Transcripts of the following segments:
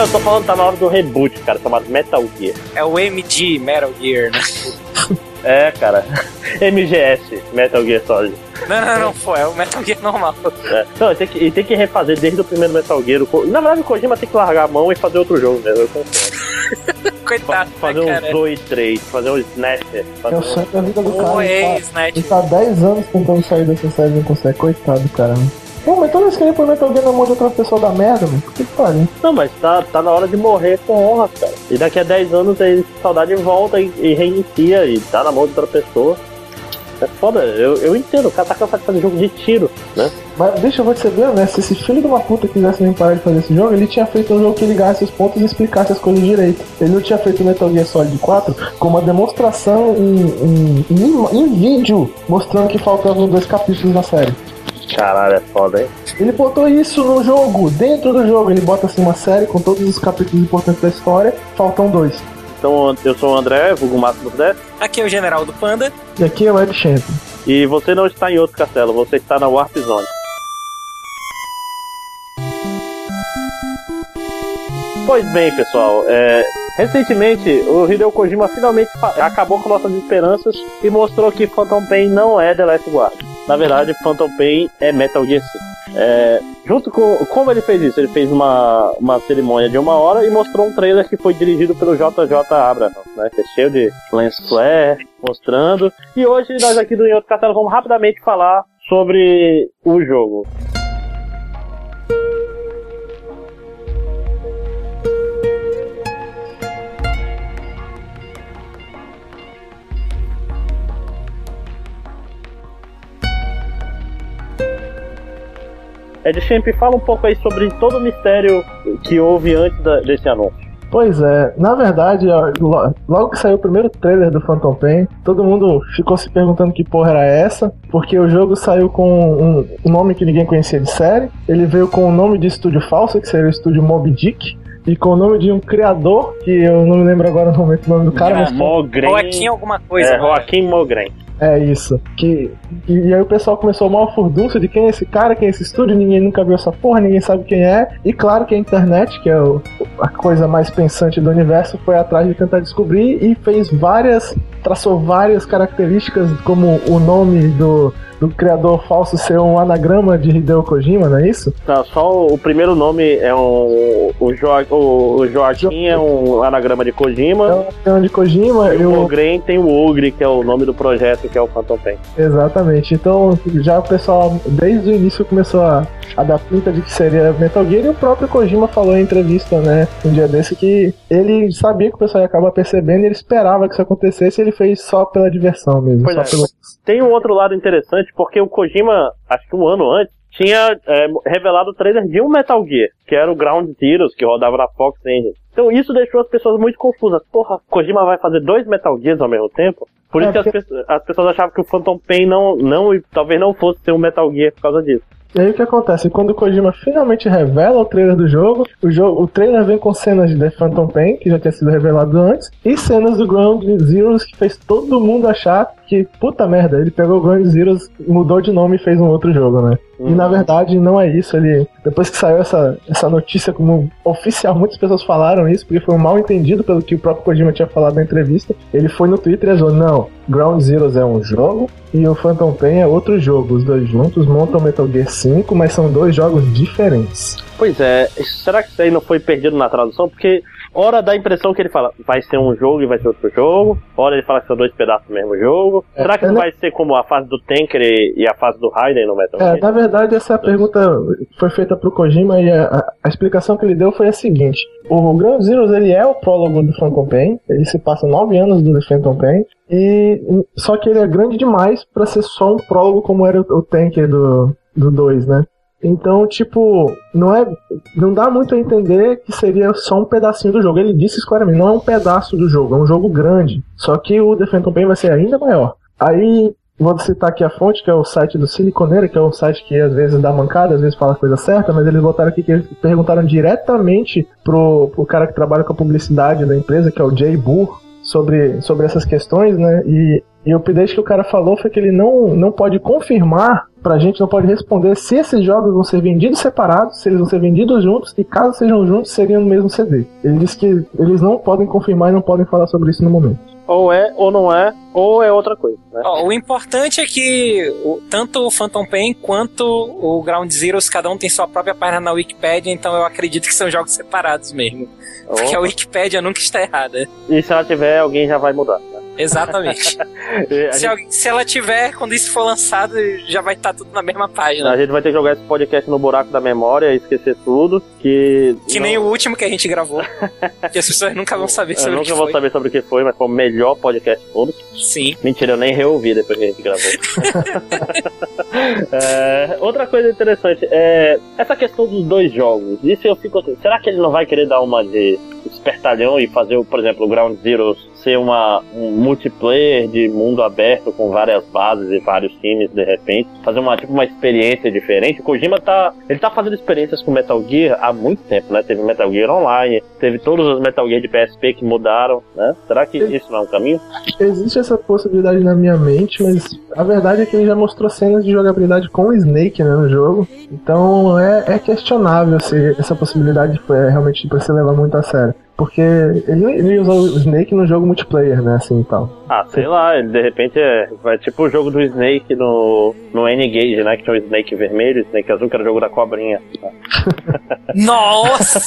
Não, eu tô falando tá na hora do reboot, cara, chamado Metal Gear. É o MG Metal Gear, né? É, cara. MGS, Metal Gear Solid. Não, não, não, foi, é o Metal Gear normal. É. Não, tem que, tem que refazer desde o primeiro Metal Gear. Na verdade, o Kojima tem que largar a mão e fazer outro jogo mesmo. Eu Coitado, fazer né, um cara? 2, 3, fazer um Snatcher. Fazer É o sonho da vida do cara. Oi, Ele tá, ele tá 10 anos tentando sair dessa série e não consegue. Coitado, cara. Pô, mas toda vez que ele põe Metal Gear na mão de outra pessoa da merda, mano. Que pariu. Não, mas tá, tá na hora de morrer com honra, cara. E daqui a 10 anos aí saudade volta e, e reinicia e tá na mão de outra pessoa. É foda, eu, eu entendo, o cara tá cansado de fazer jogo de tiro, né? Mas deixa eu vou te ser bem honesto, se esse filho de uma puta quisesse nem parar de fazer esse jogo, ele tinha feito um jogo que ligasse os pontos e explicasse as coisas direito. Ele não tinha feito Metal Gear Solid 4 com uma demonstração em, em, em, em vídeo mostrando que faltavam dois capítulos na série. Caralho, é foda, hein? Ele botou isso no jogo, dentro do jogo. Ele bota assim uma série com todos os capítulos importantes da história, faltam dois. Então, eu sou o André, vulgo Máximo 10, Aqui é o General do Panda. E aqui é o Web Champion. e você não está em outro castelo, você está na Warp Zone. Pois bem, pessoal, é, recentemente o Hideo Kojima finalmente acabou com nossas esperanças e mostrou que Phantom Pain não é The Last Guard. Na verdade, Phantom Pain é Metal Gear 5. É, junto com. Como ele fez isso? Ele fez uma, uma cerimônia de uma hora e mostrou um trailer que foi dirigido pelo JJ Abrams, né? Que é cheio de lens flare, mostrando. E hoje nós aqui do Em Outro Castelo vamos rapidamente falar sobre o jogo. Ed Champ, fala um pouco aí sobre todo o mistério que houve antes da- desse anúncio. Pois é, na verdade, logo que saiu o primeiro trailer do Phantom Pain, todo mundo ficou se perguntando que porra era essa, porque o jogo saiu com um, um nome que ninguém conhecia de série, ele veio com o nome de estúdio falso, que seria o estúdio Moby Dick, e com o nome de um criador, que eu não me lembro agora no momento o nome do cara, mas Mogren. Joaquim alguma coisa. É, né? Joaquim Mogren. É isso. Que, e, e aí o pessoal começou a mal furdúncio de quem é esse cara, quem é esse estúdio, ninguém nunca viu essa porra, ninguém sabe quem é. E claro que a internet, que é o- a coisa mais pensante do universo, foi atrás de tentar descobrir e fez várias. Traçou várias características, como o nome do, do criador falso ser um anagrama de Hideo Kojima, não é isso? Não, só o primeiro nome é um. O, Joa, o, o Joaquim é um anagrama de É Kojima. o anagrama de Kojima, E o eu, Mogren tem o Ogre, que é o nome do projeto, que é o Phantom Pain. Exatamente. Então já o pessoal desde o início começou a, a dar pinta de que seria Metal Gear e o próprio Kojima falou em entrevista, né, um dia desse que ele sabia que o pessoal ia acabar percebendo e ele esperava que isso acontecesse e ele fez só pela diversão mesmo. É. Tem um outro lado interessante, porque o Kojima, acho que um ano antes, tinha é, revelado o trailer de um Metal Gear, que era o Ground Zeroes, que rodava na Fox Engine. Então isso deixou as pessoas muito confusas. Porra, Kojima vai fazer dois Metal Gears ao mesmo tempo? Por É, isso que as, pessoas, as pessoas achavam que o Phantom Pain não, não, talvez não fosse ser um Metal Gear por causa disso. E aí o que acontece? Quando o Kojima finalmente revela o trailer do jogo, o, jogo, o trailer vem com cenas de The Phantom Pain, que já tinha sido revelado antes, e cenas do Ground Zeroes que fez todo mundo achar que, puta merda, ele pegou o Ground Zeroes, mudou de nome e fez um outro jogo, né? E na verdade não é isso, ele depois que saiu essa, essa notícia como oficial, muitas pessoas falaram isso, porque foi um mal entendido pelo que o próprio Kojima tinha falado na entrevista. Ele foi no Twitter e falou: não, Ground Zeroes é um jogo e o Phantom Pain é outro jogo. Os dois juntos montam Metal Gear 5, mas são dois jogos diferentes. Pois é, será que isso aí não foi perdido na tradução? Porque hora dá a impressão que ele fala, vai ser um jogo e vai ser outro jogo. Hora ele fala que são dois pedaços do mesmo jogo. É, será que é, não né? vai ser como a fase do Tanker e, a fase do Raiden no Metal É, Gear? na verdade, essa pergunta foi feita pro Kojima e a, a- a explicação que ele deu foi a seguinte: o Ground Zeroes ele é o prólogo do Phantom Pain, ele se passa nove anos do Phantom Pain, e só que ele é grande demais pra ser só um prólogo como era o, o Tanker do do 2, né? Então, tipo, não é. Não dá muito a entender que seria só um pedacinho do jogo. Ele disse claramente, não é um pedaço do jogo, é um jogo grande. Só que o Phantom Pain vai ser ainda maior. Aí, vou citar aqui a fonte, que é o site do Siliconeira, que é um site que às vezes dá mancada, às vezes fala a coisa certa, mas eles botaram aqui que eles perguntaram diretamente pro, pro cara que trabalha com a publicidade da empresa, que é o Jay Burr, sobre, sobre essas questões, né? E, e o update que o cara falou foi que ele não, não pode confirmar pra gente não pode responder se esses jogos vão ser vendidos separados, se eles vão ser vendidos juntos, e caso sejam juntos, seriam no mesmo CD. Ele disse que eles não podem confirmar e não podem falar sobre isso no momento. Ou é, ou não é, ou é outra coisa, né? Ó, o importante é que o- tanto o Phantom Pain quanto o Ground Zeroes, cada um tem sua própria página na Wikipedia, então eu acredito que são jogos separados mesmo. Porque a Wikipedia nunca está errada. E se ela tiver, alguém já vai mudar. Exatamente. A se, gente- alguém- se ela tiver, quando isso for lançado, já vai estar tudo na mesma A página. gente vai ter que jogar esse podcast no buraco da memória e esquecer tudo. Que. Que nem o último que a gente gravou. que as pessoas nunca vão saber sobre o nunca que foi. saber sobre o que foi, mas foi o melhor podcast de todos. Sim. Mentira, eu nem reouvi depois que a gente gravou. É, outra coisa interessante é essa questão dos dois jogos. Isso eu fico assim, será que ele não vai querer dar uma de espertalhão e fazer, por exemplo, o Ground Zero ser uma, um multiplayer de mundo aberto com várias bases e vários times de repente, fazer uma tipo uma experiência diferente. O Kojima tá, ele tá fazendo experiências com Metal Gear há muito tempo, né? Teve Metal Gear Online, teve todos os Metal Gear de PSP que mudaram, né? Será que isso não é um caminho? Existe essa possibilidade na minha mente, mas a verdade é que ele já mostrou cenas de jogabilidade com o Snake né, no jogo. Então é, é questionável se essa possibilidade foi realmente pra se levar muito a sério. Porque ele, ele usou o Snake no jogo multiplayer, né? Assim e tal. Ah, sei lá, ele de repente é, vai tipo o jogo do Snake no, no N-Gage, né? Que tinha o Snake vermelho, o Snake azul, que era o jogo da cobrinha. Nossa!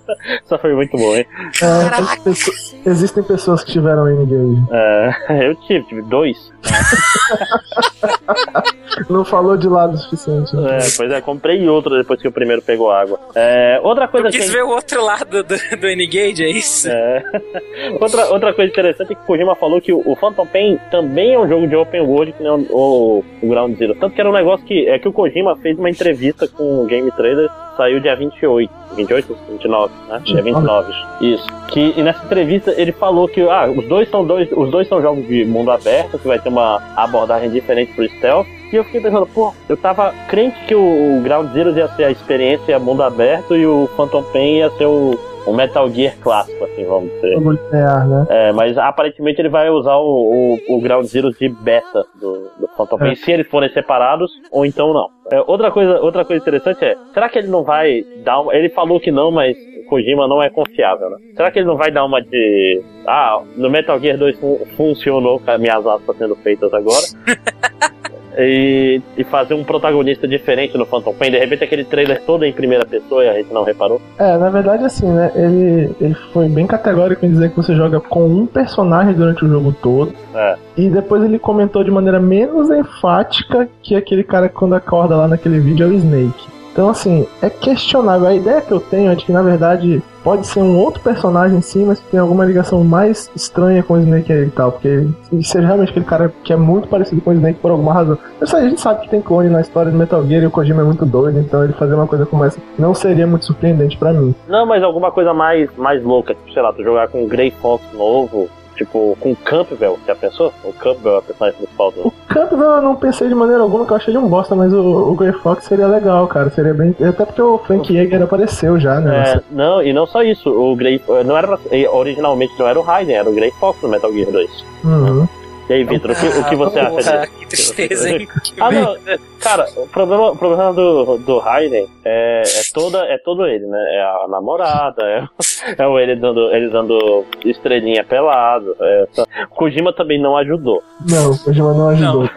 Só foi muito bom, hein? É, existem pessoas que tiveram N-Game. É, eu tive, tive dois. Não falou de lado o suficiente. né? É, pois é, comprei outro depois que o primeiro pegou água. É, outra coisa Eu que. quis ver o outro lado do, do N-Gage, é isso? É. outra, outra coisa interessante é que o Kojima falou que o, o Phantom Pain também é um jogo de open world que nem o, o, o Ground Zero. Tanto que era um negócio que é que o Kojima fez uma entrevista com o Game Trader, saiu dia 28. 28? 29, né? Dia 29. Isso. Que, e nessa entrevista ele falou que ah, os dois são dois, os dois são jogos de mundo aberto, que vai ter uma abordagem diferente pro stealth. E eu fiquei pensando, pô, eu tava crente que o, Ground Zero ia ser a experiência mundo aberto e o Phantom Pain ia ser o, o Metal Gear clássico, assim, vamos dizer. Jogo linear, né? É, mas aparentemente ele vai usar o, o, o Ground Zero de beta do, do Phantom Pain, É. se eles forem separados, ou então não. É, outra, coisa, outra coisa interessante é, será que ele não vai dar uma... Ele falou que não, mas Kojima não é confiável, né? Será que ele não vai dar uma de... Ah, no Metal Gear 2 fun- funcionou, com as minhas aspas sendo feitas agora. E, e fazer um protagonista diferente no Phantom Pain. De repente aquele trailer todo em primeira pessoa e a gente não reparou. É, na verdade, assim, né? Ele, ele foi bem categórico em dizer que você joga com um personagem durante o jogo todo. É. E depois ele comentou de maneira menos enfática que aquele cara que quando acorda lá naquele vídeo é o Snake. Então, assim, é questionável. A ideia que eu tenho é de que, na verdade, pode ser um outro personagem sim, mas que tem alguma ligação mais estranha com o Snake e tal. Porque se seja realmente aquele cara que é muito parecido com o Snake por alguma razão. Sei, a gente sabe que tem clone na história do Metal Gear e o Kojima é muito doido, então ele fazer uma coisa como essa não seria muito surpreendente pra mim. Não, mas alguma coisa mais, mais louca, tipo, sei lá, tu jogar com o Grey Fox novo, tipo, com o Campbell, já pensou? O Campbell é a personagem principal do. O Campbell eu não pensei de maneira alguma que eu achei ele um bosta, mas o, o Grey Fox seria legal, cara. Seria bem. Até porque o Frank Yeager apareceu já, né? É, não, e não só isso, o Grey. Não era pra- originalmente não era o Raiden, era o Grey Fox no Metal Gear 2. Uhum. E aí, Vitor, o que, o que você Ah, acha porra, disso? Que tristeza, hein? Ah, não, cara, o problema, o problema do, do Raiden é, é, toda, é todo ele, né? É a namorada, é, é o ele dando, ele dando estrelinha pelado. É, o Kojima também não ajudou. Não, o Kojima não ajudou.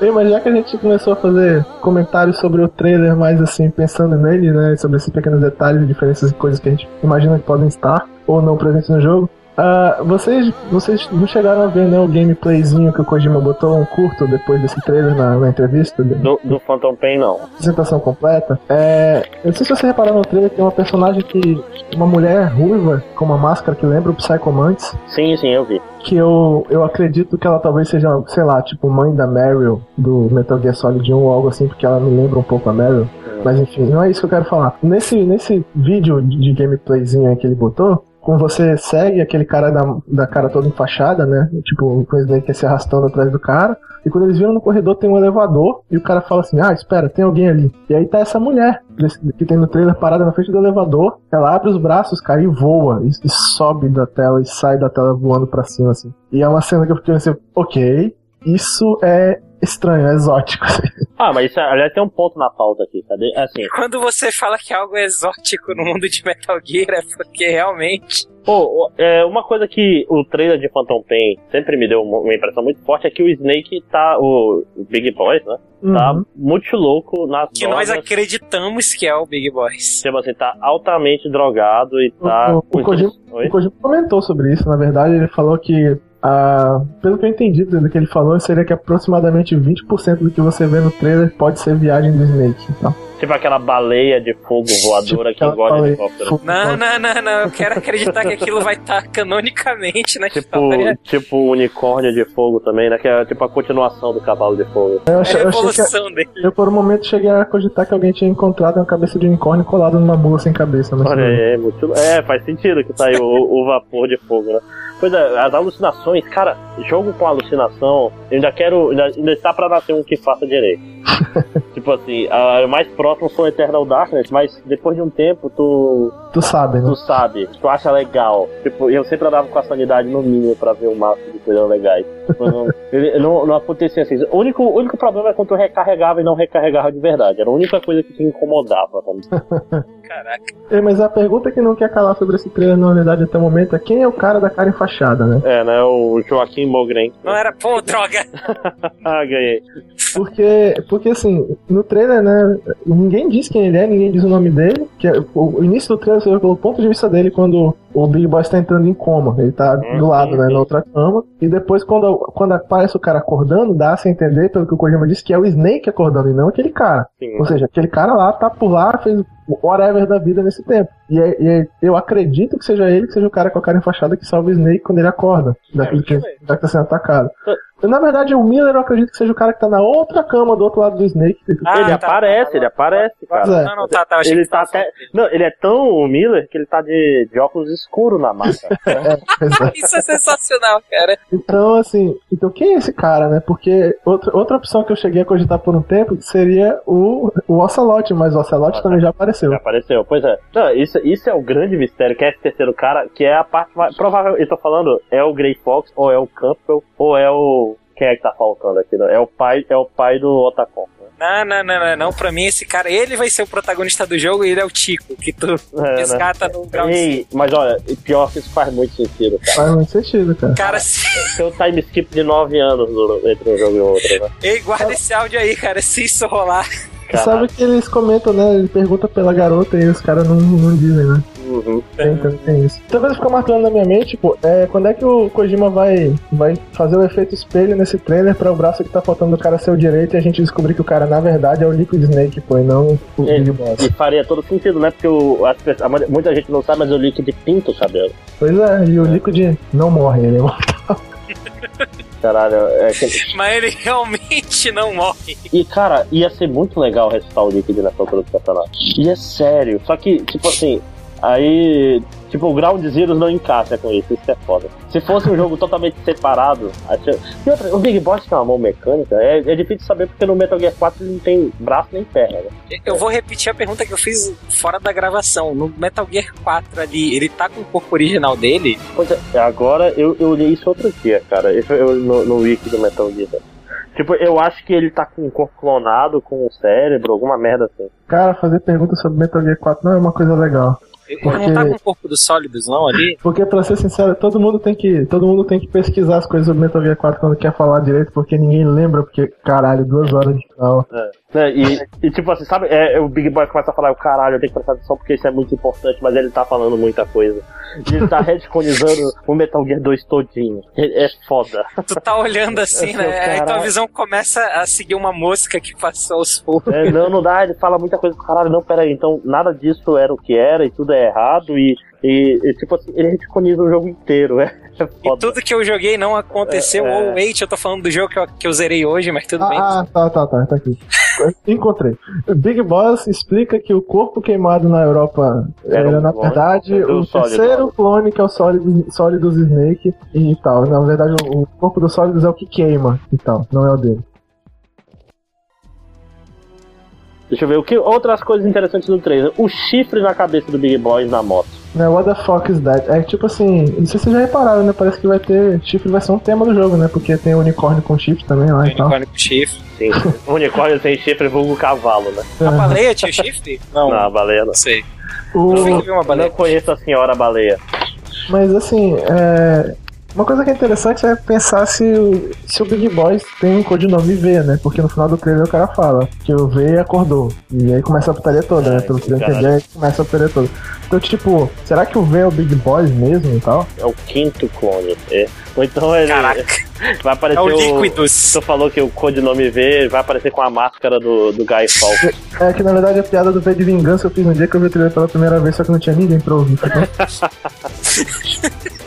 Ei, mas já que a gente começou a fazer comentários sobre o trailer, mais assim, pensando nele, né? Sobre esses pequenos detalhes, diferenças e coisas que a gente imagina que podem estar ou não presentes no jogo. Ah, vocês, vocês não chegaram a ver né, o gameplayzinho que o Kojima botou um curto depois desse trailer na, na entrevista? Do, do Phantom Pain, não. apresentação completa. É, eu não sei se você repararam no trailer, tem uma personagem que. Uma mulher ruiva com uma máscara que lembra o Psycho Mantis. Sim, sim, eu vi. Que eu, eu acredito que ela talvez seja, sei lá, tipo mãe da Meryl do Metal Gear Solid 1 ou algo assim, porque ela me lembra um pouco a Meryl. Mas enfim, não é isso que eu quero falar. Nesse, nesse vídeo de de gameplayzinho aí que ele botou, como você segue aquele cara da, da cara toda enfaixada, né? Tipo, o Snake se arrastando atrás do cara. E quando eles viram no corredor tem um elevador e o cara fala assim: Ah, espera, tem alguém ali. E aí tá essa mulher que tem no trailer parada na frente do elevador. Ela abre os braços, cara, e voa. E, e sobe da tela e sai da tela voando pra cima, assim. E é uma cena que eu fiquei assim: Ok, isso é estranho, é exótico. Ah, mas isso, aliás, tem um ponto na pauta aqui, cadê? Assim, Quando você fala que algo é exótico no mundo de Metal Gear, é porque realmente. pô, é, uma coisa que o trailer de Phantom Pain sempre me deu uma impressão muito forte é que o Snake tá, o, Big Boy, né? Tá Uhum. muito louco nas Que nós drogas. acreditamos que é o Big Boys. Tipo assim, tá altamente drogado e tá. O- o- com o Kojima-? O Kojima comentou sobre isso, na verdade, ele falou que, ah, pelo que eu entendi do que ele falou, seria que aproximadamente 20% do que você vê no trailer pode ser viagem do Snake. Então, Tipo aquela baleia de fogo voadora que aquela engole helicóptero. Não, não, não, não. Eu quero acreditar que aquilo vai estar canonicamente na Tipo, história. tipo o unicórnio de fogo também, né? Que é tipo a continuação do cavalo de fogo. eu É a eu achei que evolução dele. eu por um momento cheguei a cogitar que alguém tinha encontrado uma cabeça de unicórnio colada numa mula sem cabeça. Mas Olha aí, é, muito... é, faz sentido que saiu o, o vapor de fogo, né? Pois é, as alucinações, cara, jogo com alucinação, eu ainda quero. Ainda, ainda está pra nascer um que faça direito. tipo assim, o mais próximo foi Eternal Darkness, mas depois de um tempo tu, tu sabe, né? tu sabe, tu acha legal. Tipo, eu sempre andava com a sanidade no mínimo pra ver o máximo de coisas legais. Mas não, não, não acontecia assim. O único, o único problema é quando tu recarregava e não recarregava de verdade. Era a única coisa que te incomodava. Caraca. É, mas a pergunta que não quer calar sobre esse trailer, na verdade, até o momento, é quem é o cara da cara enfaixada, né? É, né? O Joaquim Mogren. Não era. Pô, droga! Ah, ganhei. Porque, porque assim, no trailer, né, ninguém diz quem ele é, ninguém diz o nome dele, que é- o, o início do trailer você vê pelo ponto de vista dele quando o Big Boy está entrando em coma, ele tá Hum, do lado, né, na outra cama, e depois quando, quando aparece o cara acordando, dá-se a entender, pelo que o Kojima disse, que é o Snake acordando e não aquele cara. Sim. Ou seja, aquele cara lá tá por lá, fez whatever da vida nesse tempo. E, é- e é- eu acredito que seja ele, que seja o cara com a cara enfaixada que salva o Snake quando ele acorda, daquele que, muito bem. já que tá sendo atacado. Na verdade, o Miller eu acredito que seja o cara que tá na outra cama do outro lado do Snake. Ah, ele tá. aparece, ele aparece, Pois cara. é. Não, não, tá, tá. Ele que tá até. Não, ele é tão o Miller que ele tá de, de óculos escuros na massa. É, é. Isso é sensacional, cara. Então, assim, então quem é esse cara, né? Porque outra, outra opção que eu cheguei a cogitar por um tempo seria o, o Ocelote, mas o Ocelote também já apareceu. Já apareceu, pois é. Não, isso, isso é o grande mistério, que é esse terceiro cara, que é a parte mais. Provavelmente, eu tô falando, é o Grey Fox, ou é o Campbell, ou é o. Quem é que tá faltando aqui? Né? É o pai, é o pai do Otacon. Né? Não, não, não, não, não. Pra mim, esse cara, ele vai ser o protagonista do jogo e ele é o Tico, que tu É, né? resgata no ground. Ei, mas olha, pior que isso faz muito sentido, cara. Faz muito sentido, cara. Cara, se... Tem um time skip de 9 anos no- entre um jogo e outro, né? Ei, guarda esse áudio aí, cara. Se isso rolar. Você sabe que eles comentam, né? Ele pergunta pela garota e os caras não, não dizem, né? Uhum. Tem, tem, tem isso. Outra coisa que fica marcando na minha mente, pô, é quando é que o Kojima vai, vai fazer o efeito espelho nesse trailer pra o braço que tá faltando do cara ser o direito e a gente descobrir que o cara, na verdade, é o Liquid Snake, pô, e não o É. Big Boss. E faria todo sentido, né? Porque o, a ma- muita gente não sabe, mas o Liquid pinta o cabelo. Pois é, e o Liquid não morre, ele é um Caralho, é que... Mas ele realmente não morre. E, cara, ia ser muito legal ressuscitar o Liquid nessa altura do campeonato. E é sério. Só que, tipo assim, aí. Tipo, o Ground Zeroes não encaixa com isso, isso que é foda. Se fosse um jogo totalmente separado. acho- E outra, o Big Boss tem uma mão mecânica, é, é difícil saber porque no Metal Gear 4 ele não tem braço nem perna, né? Eu vou repetir a pergunta que eu fiz fora da gravação. No Metal Gear 4 ali, ele tá com o corpo original dele? Pois é, agora eu, eu olhei isso outro dia, cara. Isso eu, no, no wiki do Metal Gear. Tipo, eu acho que ele tá com um corpo clonado, com um cérebro, alguma merda assim. Cara, fazer perguntas sobre Metal Gear 4 não é uma coisa legal. Ele Porque- não tá com o corpo dos sólidos, não, ali? Porque, pra ser sincero, todo mundo tem que. Todo mundo tem que pesquisar as coisas sobre Metal Gear 4 quando quer falar direito, porque ninguém lembra, porque, caralho, duas horas de final. Né, E, e, tipo assim, sabe, é, o Big Boy começa a falar, o caralho, eu tenho que prestar atenção porque isso é muito importante, mas ele tá falando muita coisa. Ele tá retconizando o Metal Gear 2 todinho. É, é foda. Tu tá olhando assim, né? Aí tua Caralho. visão começa a seguir uma mosca que passou aos poucos. É, não, não dá, ele fala muita coisa pro caralho, não, pera aí, então nada disso era o que era e tudo é errado e, e, e, tipo assim, ele retconiza o jogo inteiro, é, é E tudo que eu joguei não aconteceu. É, é. Ou wait, eu tô falando do jogo que eu, que eu zerei hoje, mas tudo bem. Ah, ah, tá, tá, tá, tá aqui. Encontrei. Big Boss explica que o corpo queimado na Europa Era era, um na verdade, o Sólido. terceiro clone que é o Sólidos, Sólidos Snake e tal. Na verdade, o, o corpo do Sólidos é o que queima e tal, não é o dele. Deixa eu ver, o que outras coisas interessantes do trailer. O chifre na cabeça do Big Boy na moto. Né, what the fuck is that? É tipo assim, não sei se vocês já repararam, né? Parece que vai ter. Chifre vai ser um tema do jogo, né? Porque tem unicórnio com chifre também lá e tal. Unicórnio com chifre. Sim. Unicórnio sem chifre vulgo cavalo, né? A baleia tinha chifre? Não, a baleia não. Não sei. O- baleia. não conheço a senhora baleia. Mas assim, é, uma coisa que é interessante é pensar se, o- se o Big Boy tem um codinome V, né? Porque no final do trailer o cara fala que o V acordou. E aí começa a putaria toda, né? Ai, Pelo que eu caralho. entendi, aí começa a putaria toda. Então, tipo, será que o V é o Big Boy mesmo e tal? É o quinto clone. É. Ou então ele Caraca. vai aparecer É o o. Liquidus. Tu falou que o codinome V vai aparecer com a máscara do, do Guy Fawkes. É que na verdade a piada do V de vingança eu fiz no dia que eu vi o trailer pela primeira vez, só que não tinha ninguém pra ouvir.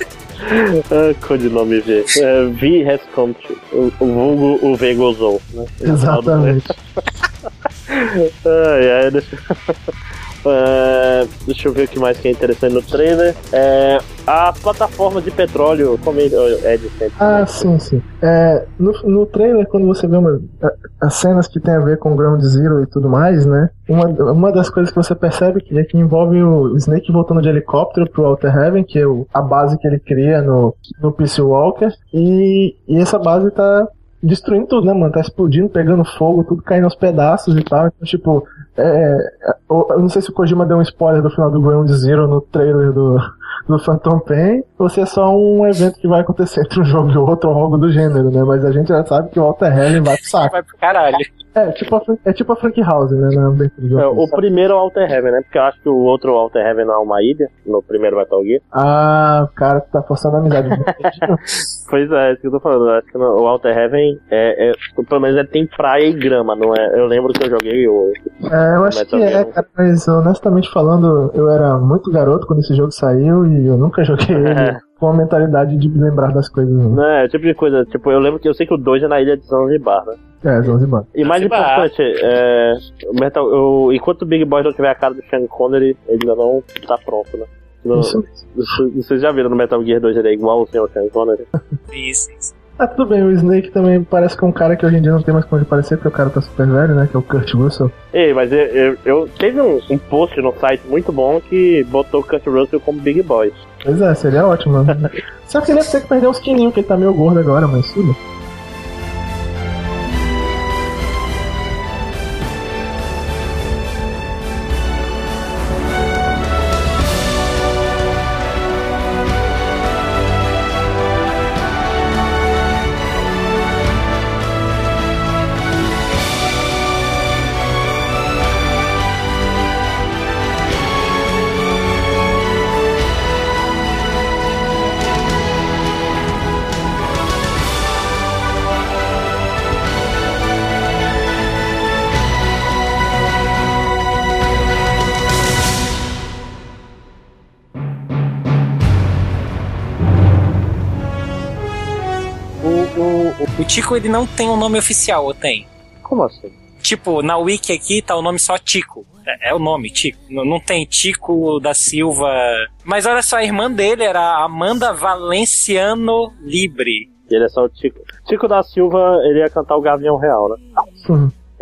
ah, codinome V. É, v has come true. O, o vulgo o V gozou, né? Exatamente. Ai, ai, deixa... É, deixa eu ver o que mais que é interessante no trailer. É, as plataformas de petróleo, como é é de sempre. Ah, sim, sim. É, no, no trailer, quando você vê uma, a- as cenas que tem a ver com Ground Zero e tudo mais, né? Uma, uma das coisas que você percebe que é que envolve o Snake voltando de helicóptero pro Outer Heaven, que é o- a base que ele cria no, no Peace Walker, e, e essa base tá destruindo tudo, né, mano? Tá explodindo, pegando fogo, tudo caindo aos pedaços e tal. Então, tipo, é, é, eu não sei se o Kojima deu um spoiler do final do Ground Zero no trailer do, do Phantom Pain, ou se é só um evento que vai acontecer entre um jogo e outro ou algo do gênero, né? Mas a gente já sabe que o Walter Heaven vai pro saco. Vai pro caralho. É tipo a, é tipo a Frank House, né? Na do É, o primeiro é o Alter Heaven, né? Porque eu acho que o outro Alter Heaven não é uma ilha, no primeiro Metal Gear. Ah, o cara tá forçando a amizade. Pois é, é isso que eu tô falando. Eu acho que o Alter Heaven é, é- pelo menos ele tem praia e grama, não é? Eu lembro que eu joguei o. é, eu acho que Metal é, Gear. cara, mas honestamente falando, eu era muito garoto quando esse jogo saiu e eu nunca joguei ele com a mentalidade de me lembrar das coisas. Não. Não, é o tipo de coisa, tipo, eu lembro que eu sei que o 2 é na ilha de Zanzibar, né? É, Zanzibar. E mais Zanzibar. importante, é, o Metal, o- enquanto o Big Boy não tiver a cara do Sean Connery, ele ainda não tá pronto, né? No- Isso. Vocês já viram no Metal Gear 2 ele é igual ao Sean Connery? Isso, isso. Ah, tudo bem, o Snake também parece que é um cara que hoje em dia não tem mais como ele parecer, porque o cara tá super velho, né? Que é o Kurt Russell. Ei, mas eu, eu, eu- teve um, um post no site muito bom que botou o Kurt Russell como Big Boy. Pois é, seria ótimo. Só que ele ia ter que perder uns quilinhos, que ele tá meio gordo agora, mas tudo. Tico, ele não tem um nome oficial, ou tem? Como assim? Tipo, na wiki aqui tá o nome só Tico. É, é o nome, Tico. Não, não tem Tico da Silva. Mas olha só, a irmã dele era Amanda Valenciano Libre. Ele é só o Tico. Tico da Silva, ele ia cantar o Gavião Real, né?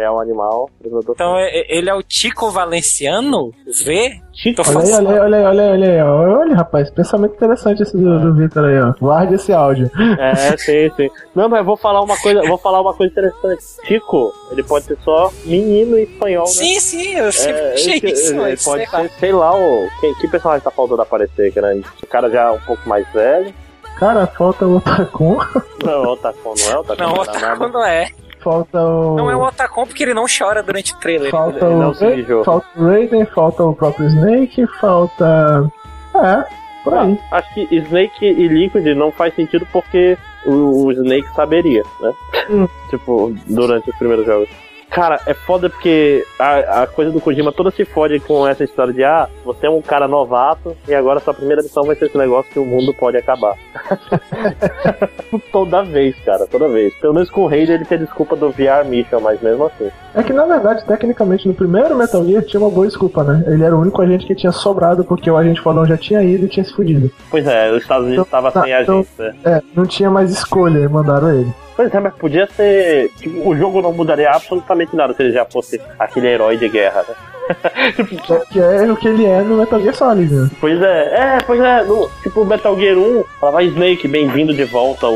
Uhum. Real animal. Então é- é- ele é o Tico Valenciano? V? Tico. Olha aí, olha aí, olha aí, olha aí, olha aí. Olha, rapaz, pensamento interessante esse do, do Victor aí, ó. Guarde esse áudio. É, sim, sim. Não, mas eu vou falar uma coisa, vou falar uma coisa interessante. Tico, ele pode ser só menino em espanhol, né? Sim, sim, eu sempre É, achei isso. ele mas pode sei lá. ser, sei lá, o, quem, que personagem tá faltando aparecer grande? O cara já um pouco mais velho. Cara, falta o Otacon, Não, o Otacon não é o Otacon. Não, o Otacon não é. Falta o. Não é o Otacon porque ele não chora durante o trailer. Falta Ele o, não falta o Raiden, falta o próprio Snake, falta. É, por aí. Acho que Snake e Liquid não faz sentido porque o, o Snake saberia, né? Hum. tipo, durante os primeiros jogos. Cara, é foda porque a, a coisa do Kojima toda se fode com essa história de ah, você é um cara novato e agora sua primeira missão vai ser esse negócio que o mundo pode acabar. toda vez, cara, toda vez. Pelo menos com o Raid ele tem desculpa do VR Mission, mas mesmo assim. É que na verdade, tecnicamente, no primeiro Metal Gear tinha uma boa desculpa, né? Ele era o único agente que tinha sobrado porque o agente fodão já tinha ido e tinha se fudido. Pois é, os Estados Unidos Então, estavam tá, sem então- agente, né? É, não tinha mais escolha e mandaram ele. Pois é, mas podia ser. Tipo, o jogo não mudaria absolutamente nada se ele já fosse aquele herói de guerra, né? que é o que ele é no Metal Gear Solid, né? Pois é, é, pois é, no, tipo Metal Gear 1, falava Snake, bem-vindo de volta ao,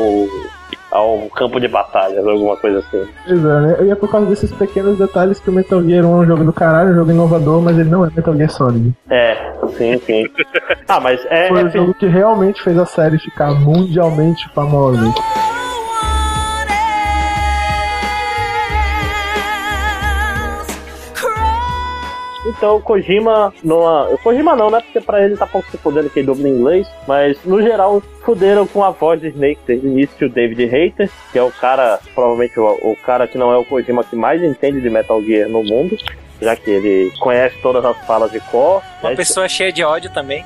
ao campo de batalhas, alguma coisa assim. Pois é, né? E é por causa desses pequenos detalhes que o Metal Gear 1 é um jogo do caralho, um jogo inovador, mas ele não é Metal Gear Solid. É, sim, sim. ah, mas é. Foi é o jogo que realmente fez a série ficar mundialmente famosa. Então, Kojima, numa. Kojima não, né? Porque pra ele tá pouco se fudendo que ele dubla em inglês. Mas, no geral, fuderam com a voz do Snake desde o início, o David Hater, que é o cara, provavelmente o, o cara que não é o Kojima que mais entende de Metal Gear no mundo. Já que ele conhece todas as falas de cor. Uma É, pessoa cheia de ódio também.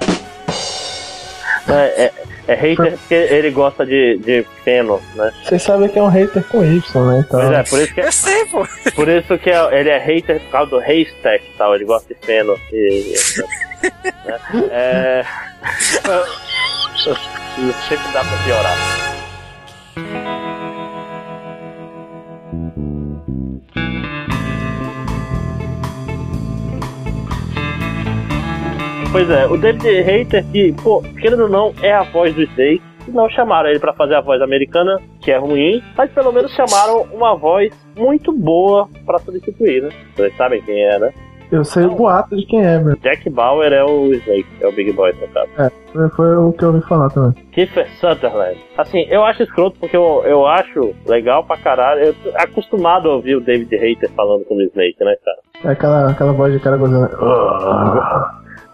É, é, é hater porque ele gosta de, de feno, né? Vocês sabem que é um hater com Y, né? Então, Pois é, por isso que, Eu sei, pô. por isso que é- ele é hater por causa do haystack e tal, ele gosta de feno e. e né? É. Sempre dá pra piorar. Pois é, o David Hater, que, pô, querendo ou não, é a voz do Snake. Não chamaram ele pra fazer a voz americana, que é ruim, mas pelo menos chamaram uma voz muito boa pra substituir, né? Vocês sabem quem é, né? eu sei o boato de quem é, meu. Jack Bauer é o Snake, é o Big Boy, no caso. Foi- Foi o que eu ouvi falar também. Kiefer Sutherland. Assim, eu acho escroto porque eu, eu acho legal pra caralho. Eu tô acostumado a ouvir o David Hater falando como Snake, né, cara? É aquela, aquela voz de cara gozando.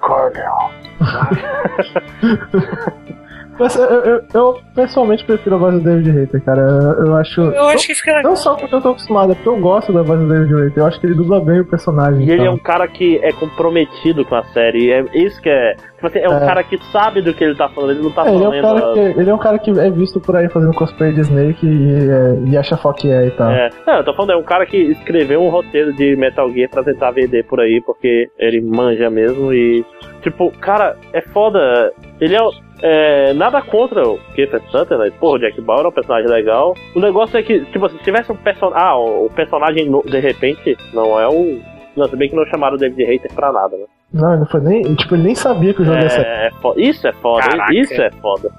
Cornell. Mas eu, eu, eu pessoalmente prefiro a voz do David Hater, cara. Eu, eu acho. Eu acho que fica. Não só porque eu tô acostumado, é porque eu gosto da voz do David Hater. Eu acho que ele dubla bem o personagem. E ele é então. um cara que é comprometido com a série. É isso que é. Tipo assim, é um É. cara que sabe do que ele tá falando. Ele não tá É, ele, é um falando. cara que, ele é um cara que é visto por aí fazendo cosplay de Snake e, é, e acha foda que é e tal. É, não, eu tô falando, é um cara que escreveu um roteiro de Metal Gear pra tentar vender por aí, porque ele manja mesmo e. Tipo, cara, é foda. Ele é. É, nada contra o Kiefer Sutherland, porra, o Jack Bauer é um personagem legal. O negócio é que, tipo assim, se tivesse um personagem. Ah, o, o personagem no- de repente não é o. Não, se bem que não chamaram o David Hater pra nada, né? Não, ele não foi nem. Tipo, ele nem sabia que o jogo ia sair. É, é foda. Isso é foda, Caraca. isso é foda.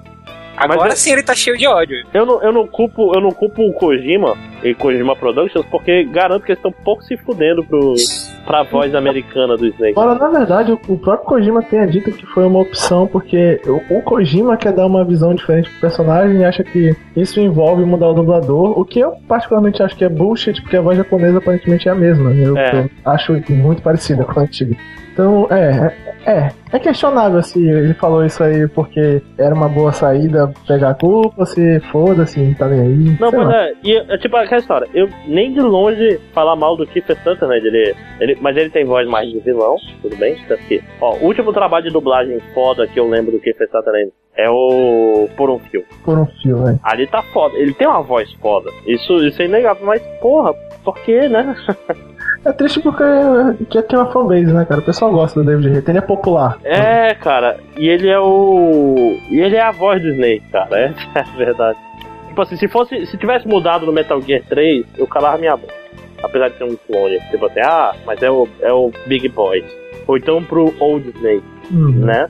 Agora é- sim ele tá cheio de ódio. Eu não, eu não culpo, eu não culpo o Kojima e Kojima Productions porque garanto que eles estão pouco se fudendo pro, pra voz americana do Snake. Ora, na verdade, o- o próprio Kojima tenha dito que foi uma opção, porque o, o Kojima quer dar uma visão diferente pro personagem e acha que isso envolve mudar o dublador, o que eu particularmente acho que é bullshit, porque a voz japonesa aparentemente é a mesma. Eu, É. eu acho muito parecida com a antiga. Então, é, é, é, é questionável se ele falou isso aí porque era uma boa saída pegar a culpa, se foda-se, não tá nem aí. Não, lá. é, e é tipo aquela história, eu nem de longe falar mal do Kiefer Sutherland, ele, ele, mas ele tem voz mais de vilão, tudo bem? Tanto que, ó, o último trabalho de dublagem foda que eu lembro do Kiefer Sutherland é o Por um Fio. Por um fio, né? Ali tá foda, ele tem uma voz foda, isso, isso é inegável, mas porra, por que, né? É triste porque já tem uma fanbase, né, cara? O pessoal gosta do David Hater, ele é popular. É, cara, e ele é o. E ele é a voz do Snake, cara, é a verdade. Tipo assim, se fosse. Se tivesse mudado no Metal Gear 3, eu calava minha boca. Apesar de ser um clone. Tipo assim, ah, mas é o, é o Big Boy. Ou então pro Old Snake, Uhum. né?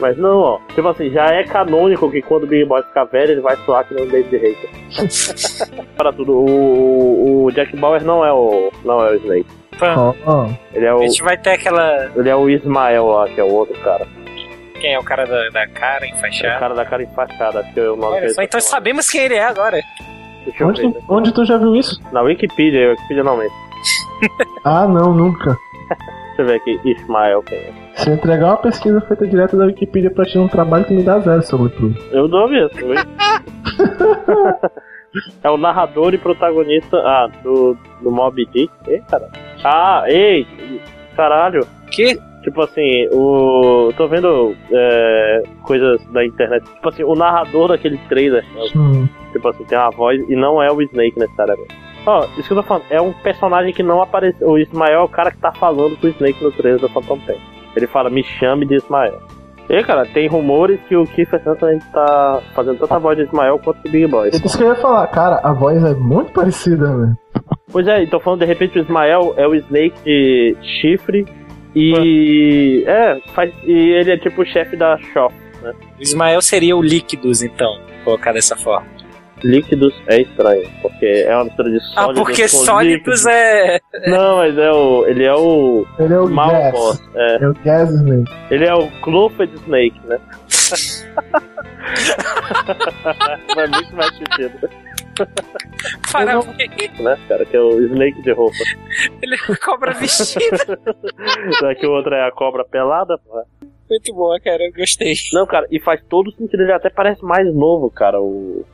Mas não, ó. Tipo assim, já é canônico que quando o Big Boy ficar velho, ele vai soar que nem o David Hater. Para tudo, o, o Jack Bauer não é o. não é o Snake. Ó, ó. Ele é A o. gente vai ter aquela. Ele é o Ismael lá, que é o outro cara. Quem é o cara da, da cara É o enfaixada? cara da cara enfaixada, acho que é o nome Olha dele só, então chamado. sabemos quem ele é agora. Deixa eu Onde ver. tu, onde tu já viu isso? Na Wikipedia, Wikipedia não mente. Ah, não, nunca. Deixa eu ver aqui, Ismael é. Se eu entregar uma pesquisa feita direto da Wikipedia pra ti num trabalho que me dá zero sobre tudo. Eu dou mesmo. é o narrador e protagonista ah, do, do Mob Dick. Ei, caralho. Ah, ei, caralho. Que? Tipo assim, o. tô vendo é, coisas da internet. Tipo assim, o narrador daquele trailer. né, Hum. Tipo assim, tem uma voz e não é o Snake necessariamente. Ó, isso que eu tô falando, é um personagem que não apareceu. O Ismael é o cara que tá falando com o Snake no trailer do Phantom Pain. Ele fala, me chame de Ismael. E aí, cara, tem rumores que o Kiefer Sutherland tá fazendo tanta voz de Ismael quanto o Big Boy. Isso que eu ia falar, cara, a voz é muito parecida, velho. Pois é, então falando de repente o Ismael é o Snake de chifre e. É, faz, e ele é tipo o chefe da Shop, né? O Ismael seria o líquidos, então, colocar dessa forma. Líquidos é estranho, porque é uma mistura de sólidos. Ah, porque com sólidos líquidos. é. Não, mas é o. Ele é o. Ele é o Mal Gas. boss. É. É o Gas Snake. Ele é o Clofed Snake, né? Faz muito mais sentido, Parabéns. né, cara? Que é o Snake de roupa. Ele é uma cobra vestida. Que o outro é a cobra pelada, pô. Muito boa, cara. Eu gostei. Não, cara, e faz todo sentido. Ele até parece mais novo, cara. O.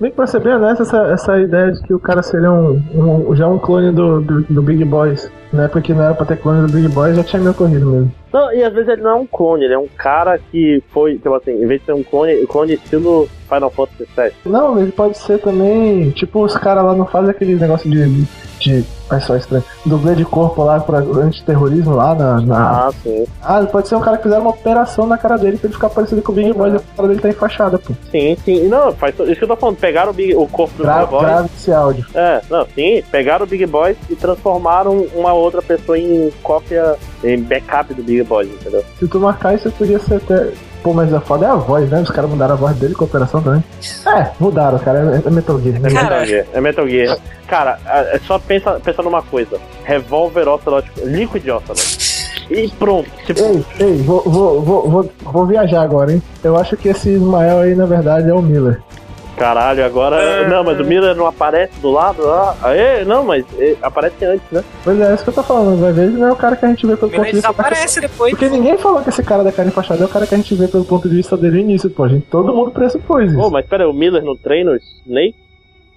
Bem bem honesto, essa, essa ideia de que o cara seria um, um- já um clone do, do, do Big Boys, na época que não era pra ter clone do Big Boys, já tinha me ocorrido mesmo. Não, e às vezes ele não é um clone, ele é um cara que foi, tipo assim, em vez de ser um clone, o clone estilo Final Fantasy VII. Não, ele pode ser também, tipo, os caras lá não fazem aquele negócio de. de só estranho. Dublê de corpo lá pra antiterrorismo lá na. na- Ah, sim. Ah, ele pode ser um cara que fizeram uma operação na cara dele pra ele ficar parecido com o Big Boys e a cara dele tá enfaixada, pô. Sim, sim. Não, faz isso que eu tô falando. Pegaram o, Big, o corpo do Gra Big Boy. grave esse áudio. É, não, sim. Pegaram o Big Boy e transformaram uma outra pessoa em cópia, em backup do Big Entendeu? Se tu marcar isso, podia ser até. Pô, mas a foda é a voz, né? Os caras mudaram a voz dele com a operação também. É, mudaram, cara. É, é Metal Gear. né? É. Metal Gear. É Metal Gear. Cara, é é só pensa, pensa numa coisa. Revolver Ocelot, Liquid Ocelot. E pronto. Tipo, Ei, ei, vou, vou, vou, vou, vou viajar agora, hein? Eu acho que esse Ismael aí, na verdade, é o Miller. Caralho, agora... Não, mas o Miller não aparece do lado lá. Aê, não, mas aparece antes, né? Pois é, é isso que eu tô falando. Vai ver, ele não é o cara que a gente vê pelo ponto de vista. desaparece depois. Porque ninguém falou que esse cara da carne fachada é o cara que a gente vê pelo ponto de vista dele no início, pô. Gente, todo mundo pressupôs isso. Pô, mas pera aí, o Miller não treina o Snake?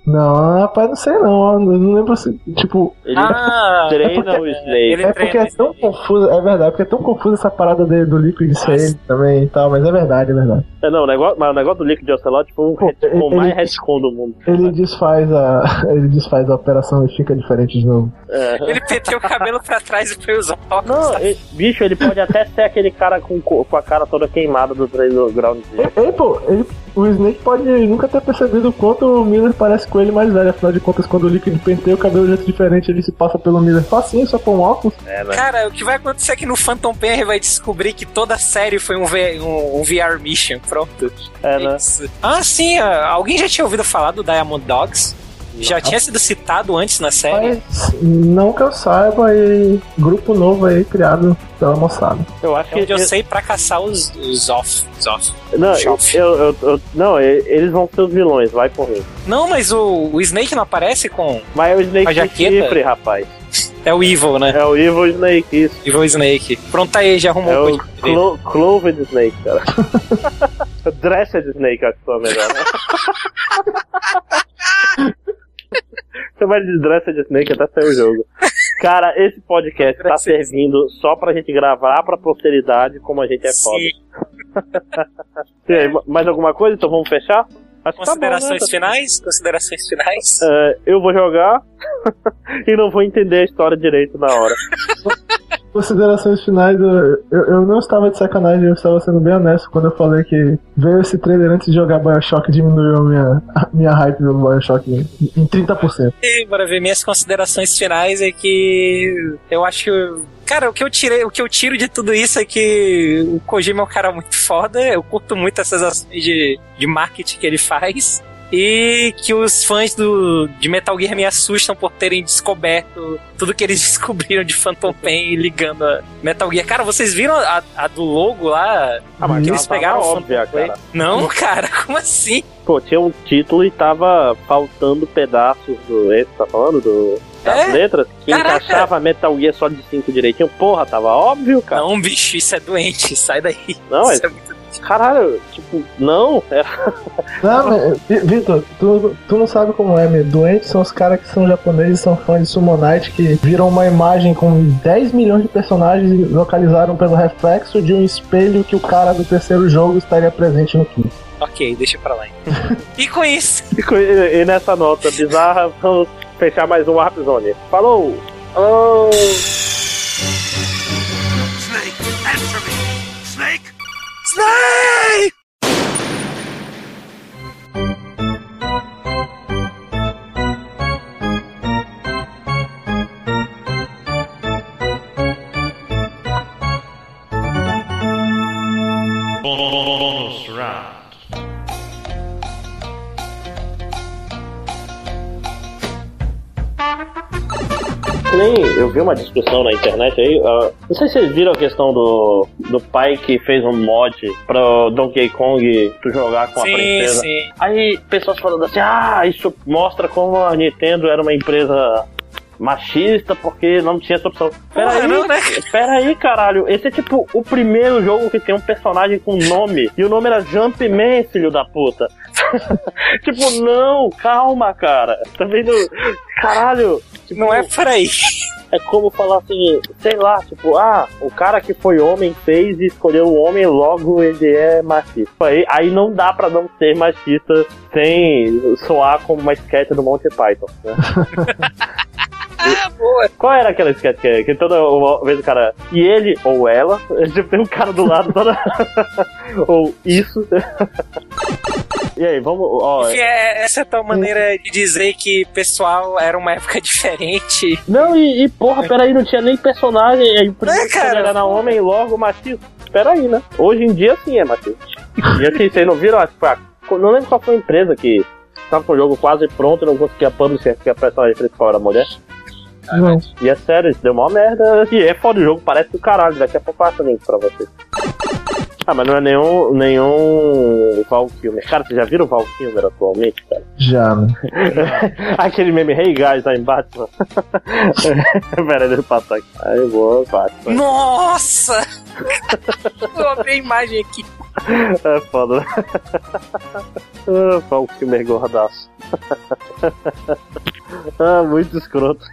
Não, rapaz, não sei não. Eu não lembro se. Tipo. Ele Ah, treina o Snake. é porque é tão confuso, é verdade, porque é tão confuso essa parada de- do Liquid ser ele também e tal, mas é verdade, é verdade. É, não, o negócio, mas o negócio do Liquid Ocelot foi um Pô, retcon, ele- mais retcon do mundo. Ele desfaz a. Ele desfaz a operação e fica diferente de novo. É. Ele peteu o cabelo pra trás e foi usar óculos. Não, ele- bicho, ele pode até ser aquele cara com, co- com a cara toda queimada do treino Ground Zero. Ei, pô, ele- o Snake pode nunca ter percebido o quanto o Miller parece com ele mais velho. Afinal de contas, quando o Liquid penteia o cabelo de jeito diferente, ele se passa pelo Miller facinho, só com um óculos. É, né? Cara, o que vai acontecer é que no Phantom Pain ele vai descobrir que toda a série foi um, V- um- um VR Mission. Pronto. É, né? Ah, sim. ah, Alguém já tinha ouvido falar do Diamond Dogs? Já tinha sido citado antes na série? Mas não que eu saiba, e grupo novo aí criado pela moçada. Eu acho É onde que. eu sei pra caçar os, os off. Os off. Não, Chof. eu, eu, eu- não, eles vão ser os vilões, vai por mim. Não, mas o, o Snake não aparece com. Mas é o Snake jaqueta? chifre, rapaz. É o Evil, né? É o Evil Snake, isso. Evil Snake. Pronto, aí, já arrumou É o. Clo Cloved Snake, cara. Dressed Snake, acho que foi melhor, né? Chamar de Dressed Snake até sair o jogo. Cara, esse podcast tá servindo só pra gente gravar pra posteridade como a gente é foda. Sim. Aí, mais alguma coisa? Então vamos fechar? Acho que tá bom, né? Considerações finais? Considerações finais? É, eu vou jogar e não vou entender a história direito na hora. Considerações finais, eu, eu, eu não estava de sacanagem, eu estava sendo bem honesto quando eu falei que veio esse trailer antes de jogar Bioshock diminuiu a minha, a minha hype do Bioshock em, em 30%. E, bora ver, minhas considerações finais é que eu acho que. Cara, o que eu tirei, o que eu tiro de tudo isso é que o Kojima é um cara muito foda, eu curto muito essas ações de, de marketing que ele faz. E que os fãs do, de Metal Gear me assustam por terem descoberto tudo que eles descobriram de Phantom Pain ligando a Metal Gear. Cara, vocês viram a, a do logo lá? Ah, mas Eles aquela pegaram óbvia, cara. Não, cara, como assim? Pô, tinha um título e tava faltando pedaços do. Esse tá falando? Do, das É? letras que Caraca. encaixava Metal Gear Solid 5 direitinho. Porra, tava óbvio, cara. Não, bicho, isso é doente, sai daí. Não, é- Isso é muito Caralho, tipo, não. Era... Não, mas, Vi- Vitor, tu, tu não sabe como é, meu. Doentes são os caras que são japoneses, são fãs de Summonite, que viram uma imagem com 10 milhões de personagens e localizaram pelo reflexo de um espelho que o cara do terceiro jogo estaria presente no quinto. Ok, deixa pra lá. então. e com isso, E co- E e nessa nota bizarra, vamos fechar mais um Warp Zone. Falou! Falou! Snake! Nem. Eu vi uma discussão na internet aí. Uh, não sei se vocês viram a questão do, do pai que fez um mod pro Donkey Kong tu jogar com sim, a princesa. Sim. Aí pessoas falando assim: ah, isso mostra como a Nintendo era uma empresa machista porque não tinha essa opção. Pera Porra, aí, não, né? pera aí, caralho. Esse é tipo o primeiro jogo que tem um personagem com nome. E o nome era Jumpman, filho da puta. tipo, não, calma, cara. Tá vendo? Caralho. Tipo, Não é por aí. é como falar assim, sei lá, tipo, ah, o cara que foi homem fez e escolheu o homem, logo ele é machista. Aí, aí não dá pra não ser machista sem soar como uma sketch do Monty Python. Né? Ah, boa. Qual era aquela sketch que, que toda vez o cara. E ele ou ela, tipo, tem um cara do lado toda. ou isso. e aí, vamos. Ó, Enfim, é- essa é a tua maneira de dizer que pessoal era uma época diferente. Não, e, e porra, peraí, não tinha nem personagem. Aí primeiro É, cara, que era homem logo machista. Peraí, né? Hoje em dia sim é machista. E assim, vocês não viram? Tipo, a- não lembro qual foi a empresa que tava com o jogo quase pronto e não conseguia publisher porque a personagem principal era mulher. Não. E é sério, isso deu uma merda. E é foda o jogo, parece do caralho. Daqui a pouco eu passo o link pra vocês. Ah, mas não é nenhum, nenhum Val Kilmer. Cara, vocês já viram o Val Kilmer atualmente, cara? Já, né? Aquele meme Hey Guys tá em Batman. Pera, deixa eu passar aqui. Aí, boa, Batman. Nossa! Eu abri a imagem aqui. É foda, né? Ah, Val Kilmer gordaço. ah, muito escroto.